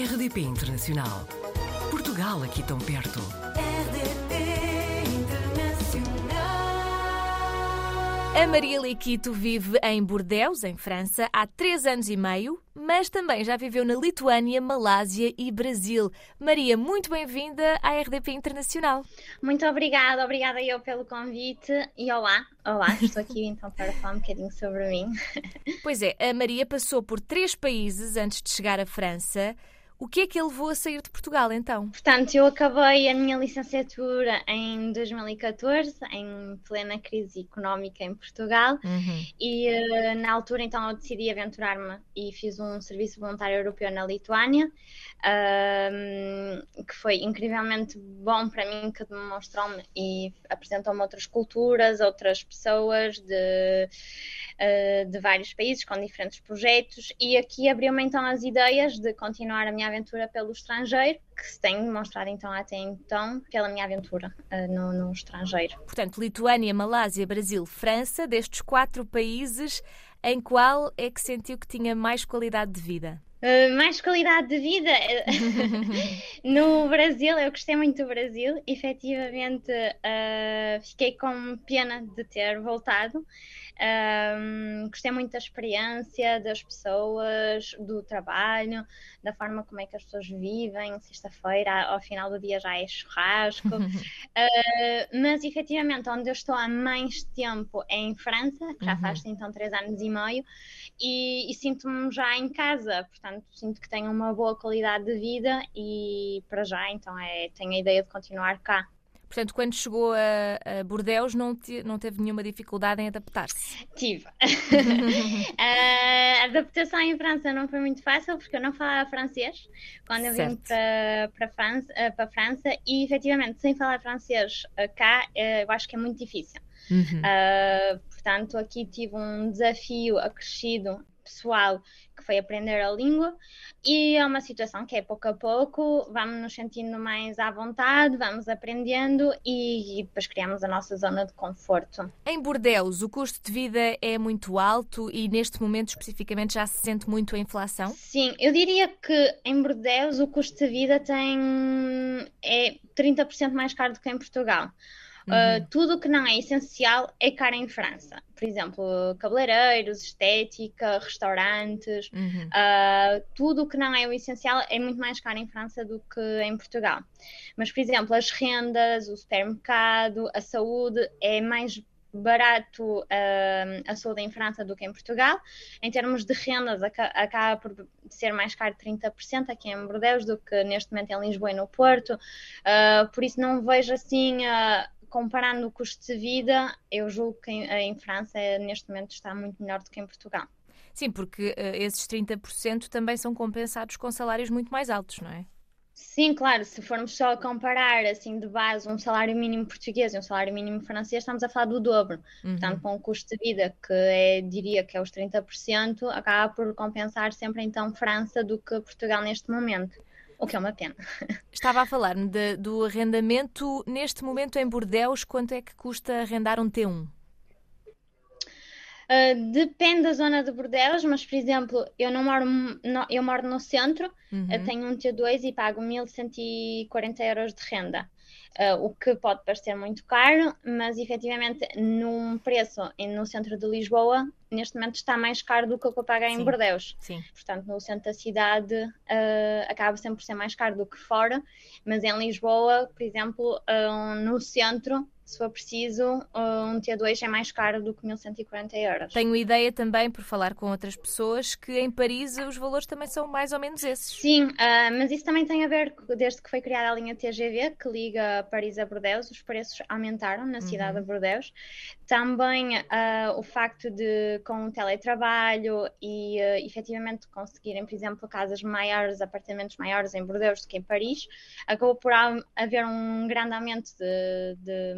RDP Internacional. Portugal aqui tão perto. RDP Internacional. A Maria Liquito vive em Bordeaux, em França, há três anos e meio, mas também já viveu na Lituânia, Malásia e Brasil. Maria, muito bem-vinda à RDP Internacional. Muito obrigada, obrigada eu pelo convite e olá, olá, estou aqui então para falar um bocadinho sobre mim. Pois é, a Maria passou por três países antes de chegar à França. O que é que a levou a sair de Portugal então? Portanto, eu acabei a minha licenciatura em 2014, em plena crise económica em Portugal, Uhum. e eh, na altura então eu decidi aventurar-me e fiz um serviço voluntário europeu na Lituânia, ahm, que foi incrivelmente bom para mim, que demonstrou-me e apresentou-me outras culturas, outras pessoas de, de vários países com diferentes projetos, e aqui abriu-me então as ideias de continuar a minha aventura pelo estrangeiro, que se tem demonstrado então até então pela minha aventura eh, no, no estrangeiro. Portanto, Lituânia, Malásia, Brasil, França, destes quatro países, em qual é que sentiu que tinha mais qualidade de vida? Uh, mais qualidade de vida no Brasil, eu gostei muito do Brasil, efetivamente uh, fiquei com pena de ter voltado. Um, gostei muito da experiência, das pessoas, do trabalho, da forma como é que as pessoas vivem. Sexta-feira, ao final do dia, já é churrasco. Uh, mas efetivamente, onde eu estou há mais tempo é em França, que já faz então três anos e meio, e, e sinto-me já em casa, portanto, sinto que tenho uma boa qualidade de vida e para já, então, é, tenho a ideia de continuar cá. Portanto, quando chegou a, a Bordeaux, não, te- não teve nenhuma dificuldade em adaptar-se. Tive. a adaptação em França não foi muito fácil porque eu não falava francês quando eu vim Certo. para, para, França, eh, para a França e efetivamente sem falar francês eh, cá eh, eu acho que é muito difícil. Uhum. Uh, portanto, aqui tive um desafio acrescido pessoal que foi aprender a língua e é uma situação que é pouco a pouco, vamos nos sentindo mais à vontade, vamos aprendendo e, e depois criamos a nossa zona de conforto. Em Bordeaux, o custo de vida é muito alto e neste momento especificamente já se sente muito a inflação? Sim, eu diria que em Bordeaux o custo de vida tem é 30% mais caro do que em Portugal. Uh, tudo o que não é essencial é caro em França. Por exemplo, cabeleireiros, estética, restaurantes, Uhum. uh, tudo o que não é o essencial é muito mais caro em França do que em Portugal. Mas, por exemplo, as rendas, o supermercado, a saúde é mais barato uh, a saúde em França do que em Portugal. Em termos de rendas, aca- acaba por ser mais caro 30% aqui em Bordeaux do que neste momento em Lisboa e no Porto. Uh, por isso não vejo assim, uh, comparando o custo de vida, eu julgo que em, em França neste momento está muito melhor do que em Portugal. Sim, porque eh, esses 30% também são compensados com salários muito mais altos, não é? Sim, claro, se formos só a comparar assim de base um salário mínimo português e um salário mínimo francês, estamos a falar do dobro. Portanto, com um custo de vida que é, diria que é os 30%, acaba por compensar sempre então França do que Portugal neste momento. O que é uma pena. Estava a falar-me do arrendamento. Neste momento em Bordeaux, quanto é que custa arrendar um T1? Uh, depende da zona de Bordeaux, mas por exemplo, eu não moro, no, eu moro no centro, Uhum. eu tenho um T2 e pago 1140 euros de renda. Uh, o que pode parecer muito caro, mas efetivamente num preço no centro de Lisboa, neste momento está mais caro do que o que eu pago em Sim. Bordeaux. Sim. Portanto, no centro da cidade uh, acaba sempre por ser mais caro do que fora, mas em Lisboa, por exemplo, uh, no centro, se for preciso, uh, um T2 é mais caro do que 1140 euros. Tenho ideia também, por falar com outras pessoas, que em Paris os valores também são mais ou menos esses. Sim, ah, mas isso também tem a ver, com- desde que foi criada a linha TGV, que liga Paris a Bordeaux, os preços aumentaram na cidade de Bordeaux. Também ah, o facto de, com o teletrabalho e ah, efetivamente conseguirem, por exemplo, casas maiores, apartamentos maiores em Bordeaux do que em Paris, acabou por ha- haver um grande aumento de, de-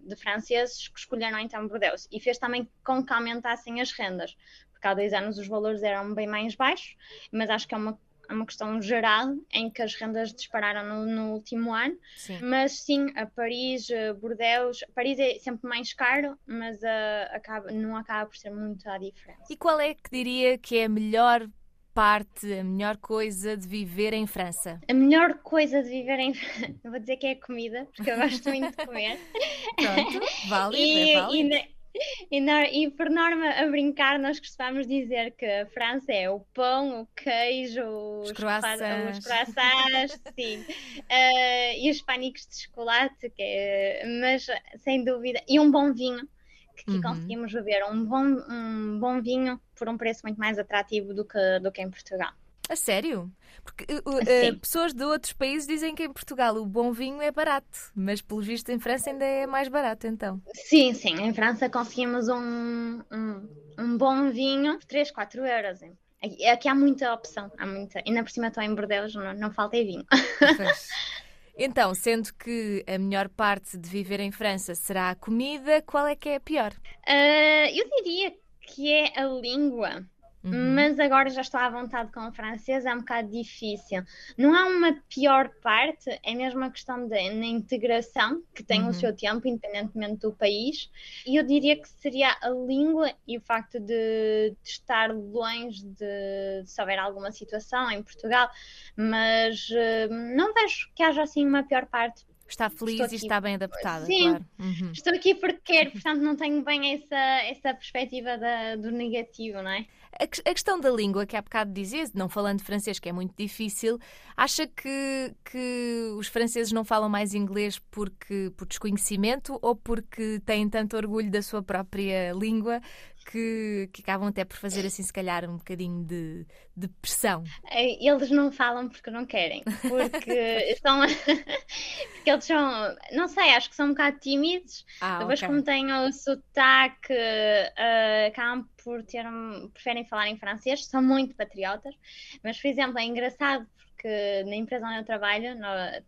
de franceses que escolheram então Bordeaux e fez também com que aumentassem as rendas, porque há dois anos os valores eram bem mais baixos, mas acho que é uma é uma questão geral em que as rendas dispararam no, no último ano, Sim. mas sim, a Paris, a Bordeaux, Paris é sempre mais caro, mas ah, acaba, não acaba por ser muito a diferença. E qual é que diria que é a melhor parte, a melhor coisa de viver em França? A melhor coisa de viver em França, vou dizer que é a comida, porque eu gosto muito de comer. Pronto, válido, e, é válido. e, e, na- e por norma, a brincar, nós costumamos dizer que a França é o pão, o queijo, os, croissants. os croissants, sim, eh, e os pânicos de chocolate, que é- mas sem dúvida, e um bom vinho, que Uhum. conseguimos beber um bom, um bom vinho por um preço muito mais atrativo do que, do que em Portugal. A sério? Porque uh, pessoas de outros países dizem que em Portugal o bom vinho é barato, mas pelo visto em França ainda é mais barato então. Sim, sim, em França conseguimos um, um, um bom vinho por 3, 4 euros. Aqui, aqui há muita opção, há muita. Ainda por cima estou em Bordeaux, não, não falta é vinho. Então, sendo que a melhor parte de viver em França será a comida, qual é que é a pior? Ah, eu diria que é a língua, Uhum. mas agora já estou à vontade com o francês, é um bocado difícil. Não há uma pior parte, é mesmo a questão da integração, que tem Uhum. o seu tempo, independentemente do país. E eu diria que seria a língua e o facto de, de estar longe de, se houver alguma situação em Portugal, mas eh, não vejo que haja assim uma pior parte. Está feliz e está bem adaptada, Sim. claro. Uhum. Estou aqui porque quero, portanto não tenho bem essa, essa perspectiva da- do negativo, não é? A, a questão da língua, que há bocado dizia, não falando francês, que é muito difícil, acha que, que os franceses não falam mais inglês porque, por desconhecimento ou porque têm tanto orgulho da sua própria língua que, que acabam até por fazer assim, se calhar, um bocadinho de, de pressão? Eh, Eles não falam porque não querem, porque são, porque eles são, não sei, acho que são um bocado tímidos. Ah, Depois, ok. como têm o sotaque, eh, acabam por ter, um- preferem falar em francês, são muito patriotas. Mas, por exemplo, é engraçado porque na empresa onde eu trabalho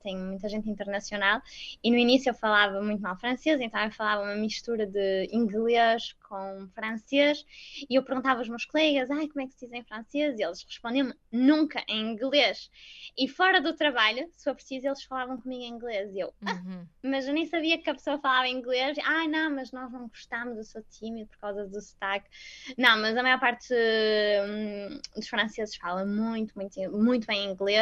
tem muita gente internacional e no início eu falava muito mal francês, então eu falava uma mistura de inglês com francês e eu perguntava aos meus colegas, ai, como é que se diz em francês? E eles respondiam-me nunca em inglês. E fora do trabalho, se for preciso, eles falavam comigo em inglês. E eu, Uhum. mas eu nem sabia que a pessoa falava inglês. Ai, não, mas nós não gostamos, eu sou tímido por causa do sotaque. Não, mas a maior parte hum, dos franceses fala muito, muito, muito bem inglês,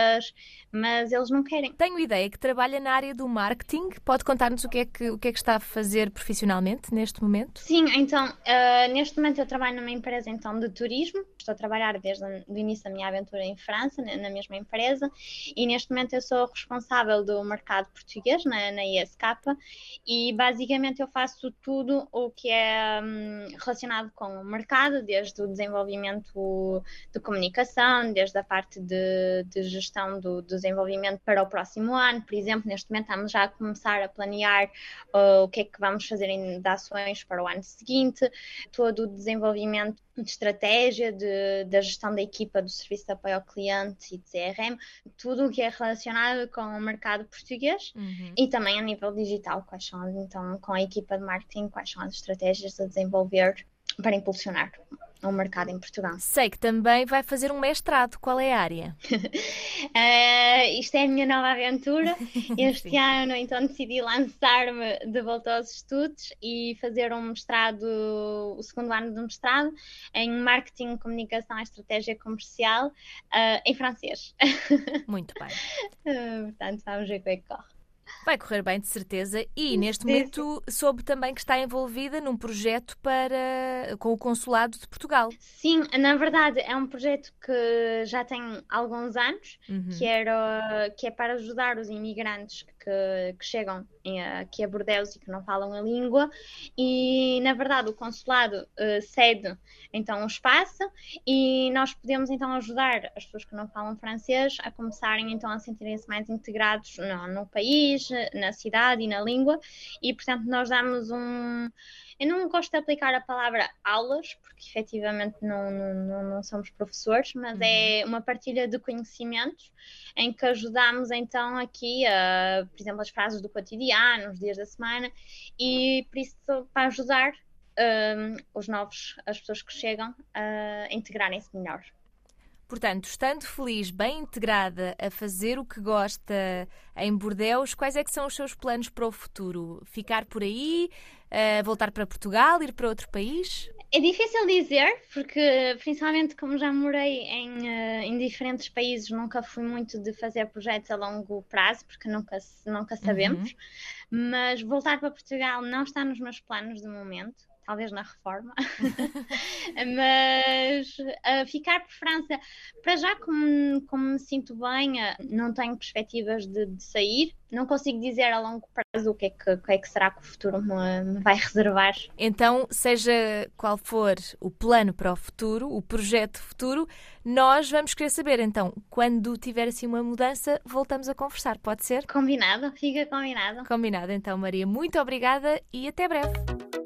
mas eles não querem. Tenho ideia que trabalha na área do marketing. Pode contar-nos o que, é que, o que é que está a fazer profissionalmente neste momento? Sim, então, ah, neste momento eu trabalho numa empresa então de turismo. Estou a trabalhar desde o início da minha aventura em França, na, na mesma empresa, e neste momento eu sou responsável do mercado português na, na ISK e basicamente eu faço tudo o que é hum, relacionado com o mercado, desde o desenvolvimento de comunicação, desde a parte de, de gestão do desenvolvimento para o próximo ano. Por exemplo, neste momento estamos já a começar a planear uh, o que é que vamos fazer em, de ações para o ano seguinte, todo o desenvolvimento de estratégia, de, da gestão da equipa do serviço de apoio ao cliente e de CRM, tudo o que é relacionado com o mercado português Uhum. e também a nível digital, quais são, então, com a equipa de marketing, quais são as estratégias a desenvolver para impulsionar o mercado em Portugal. Sei que também vai fazer um mestrado. Qual é a área? Eh, isto é a minha nova aventura. Este ano, então, decidi lançar-me de volta aos estudos e fazer um mestrado, o segundo ano do mestrado, em Marketing, Comunicação e Estratégia Comercial, eh, em francês. Muito bem. Eh, portanto, vamos ver como é que corre. Vai correr bem, de certeza. E neste momento soube também que está envolvida num projeto para com o Consulado de Portugal. Sim, na verdade, é um projeto que já tem alguns anos. Uhum. que, era, que é para ajudar os imigrantes que, que chegam em- aqui a Bordeaux e que não falam a língua. E, na verdade, o consulado eh, cede então um espaço e nós podemos então ajudar as pessoas que não falam francês a começarem então a sentirem-se mais integrados no, no país, na cidade e na língua. E, portanto, nós damos um. Eu não gosto de aplicar a palavra aulas, porque efetivamente não, não, não, somos professores, mas Uhum. é uma partilha de conhecimentos em que ajudamos então aqui, a, por exemplo, as frases do cotidiano, os dias da semana, e por isso para ajudar hum, os novos, as pessoas que chegam a integrarem-se melhor. Portanto, estando feliz, bem integrada a fazer o que gosta em Bordeus, quais é que são os seus planos para o futuro? Ficar por aí, eh, voltar para Portugal, ir para outro país? É difícil dizer, porque principalmente como já morei em, uh, em diferentes países, nunca fui muito de fazer projetos a longo prazo, porque nunca, nunca sabemos. Uhum. Mas voltar para Portugal não está nos meus planos de momento talvez na reforma, mas uh, ficar por França, para já como, como me sinto bem, uh, não tenho perspectivas de, de, sair, não consigo dizer a longo prazo o que é que, que, é que será que o futuro me, me vai reservar. Então, seja qual for o plano para o futuro, o projeto futuro, nós vamos querer saber. Então, quando tiver assim uma mudança, voltamos a conversar, pode ser? Combinado, fica combinado. Combinado, então, Maria. Muito obrigada e até breve.